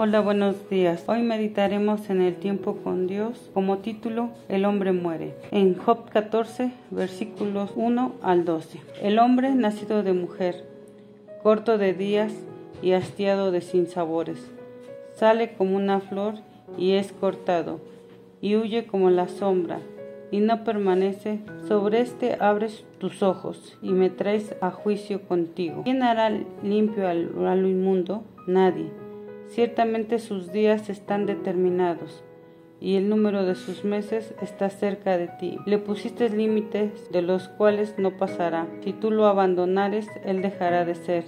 Hola, buenos días. Hoy meditaremos en el tiempo con Dios como título El hombre muere. En Job 14, versículos 1 al 12. El hombre nacido de mujer, corto de días y hastiado de sinsabores, sale como una flor y es cortado, y huye como la sombra, y no permanece. Sobre este abres tus ojos y me traes a juicio contigo. ¿Quién hará limpio al, a lo inmundo? Nadie Ciertamente sus días están determinados y el número de sus meses está cerca de ti. Le pusiste límites de los cuales no pasará. Si tú lo abandonares, él dejará de ser.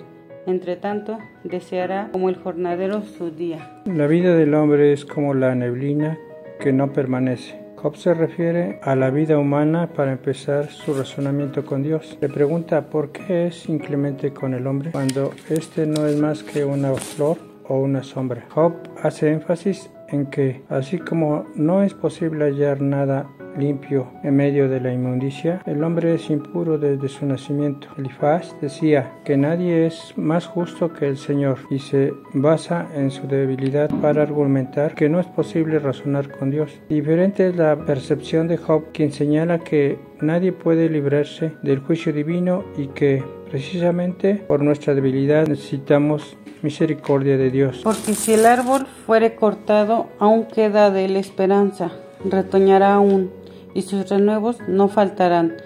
Entre tanto, deseará como el jornadero su día. La vida del hombre es como la neblina que no permanece. Job se refiere a la vida humana para empezar su razonamiento con Dios. Le pregunta por qué es inclemente con el hombre cuando éste no es más que una flor una sombra. Job hace énfasis en que, así como no es posible hallar nada limpio en medio de la inmundicia, el hombre es impuro desde su nacimiento. Elifaz decía que nadie es más justo que el Señor y se basa en su debilidad para argumentar que no es posible razonar con Dios. Diferente es la percepción de Job, quien señala que nadie puede librarse del juicio divino y que precisamente por nuestra debilidad necesitamos misericordia de Dios. Porque si el árbol fuere cortado, aún queda de él esperanza, retoñará aún, y sus renuevos no faltarán.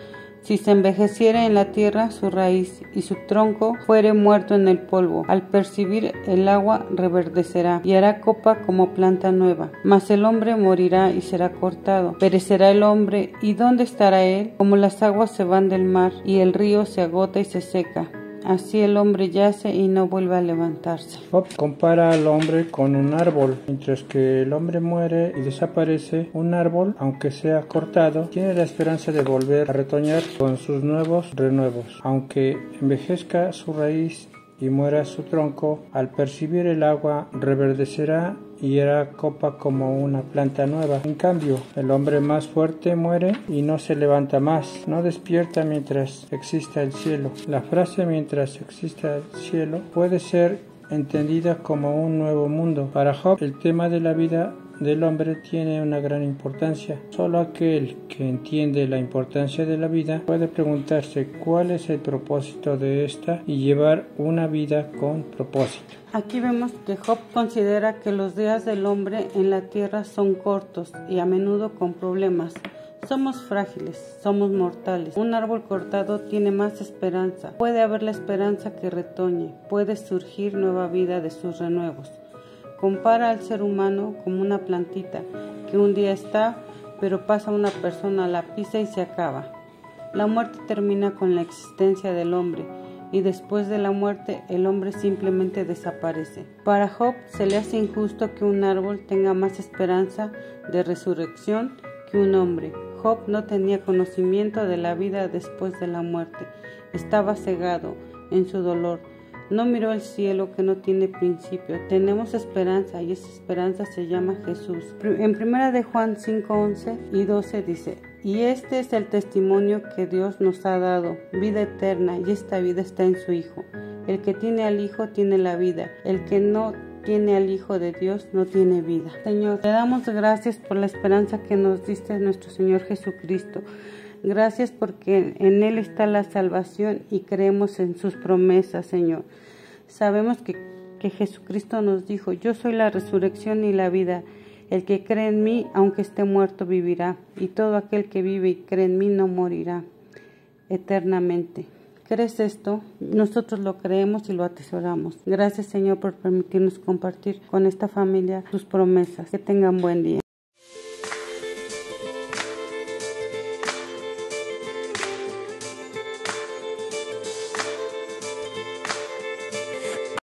Si se envejeciera en la tierra su raíz y su tronco fuere muerto en el polvo, al percibir el agua reverdecerá y hará copa como planta nueva. Mas el hombre morirá y será cortado. Perecerá el hombre y ¿dónde estará él? Como las aguas se van del mar y el río se agota y se seca. Así el hombre yace y no vuelve a levantarse. Job compara al hombre con un árbol, mientras que el hombre muere y desaparece, un árbol, aunque sea cortado, tiene la esperanza de volver a retoñar con sus nuevos renuevos. Aunque envejezca su raíz y muera su tronco, al percibir el agua reverdecerá y era copa como una planta nueva. En cambio, el hombre más fuerte muere y no se levanta más, no despierta mientras exista el cielo. La frase mientras exista el cielo puede ser entendida como un nuevo mundo. Para Job, el tema de la vida del hombre tiene una gran importancia. Solo aquel que entiende la importancia de la vida puede preguntarse cuál es el propósito de esta y llevar una vida con propósito. Aquí vemos que Job considera que los días del hombre en la tierra son cortos y a menudo con problemas. Somos frágiles, somos mortales. Un árbol cortado tiene más esperanza. Puede haber la esperanza que retoñe, puede surgir nueva vida de sus renuevos. Compara al ser humano como una plantita que un día está, pero pasa una persona, la pisa y se acaba. La muerte termina con la existencia del hombre y después de la muerte el hombre simplemente desaparece. Para Job se le hace injusto que un árbol tenga más esperanza de resurrección que un hombre. Job no tenía conocimiento de la vida después de la muerte. Estaba cegado en su dolor no miró el cielo que no tiene principio. Tenemos esperanza y esa esperanza se llama Jesús. En primera de Juan 5, 11 y 12 dice, y este es el testimonio que Dios nos ha dado, vida eterna, y esta vida está en su Hijo. El que tiene al Hijo tiene la vida, el que no tiene al Hijo de Dios no tiene vida. Señor, te damos gracias por la esperanza que nos diste nuestro Señor Jesucristo. Gracias porque en Él está la salvación y creemos en sus promesas, Señor. Sabemos que, que Jesucristo nos dijo, yo soy la resurrección y la vida. El que cree en mí, aunque esté muerto, vivirá, y todo aquel que vive y cree en mí no morirá eternamente. ¿Crees esto? Nosotros lo creemos y lo atesoramos. Gracias Señor por permitirnos compartir con esta familia tus promesas. Que tengan buen día.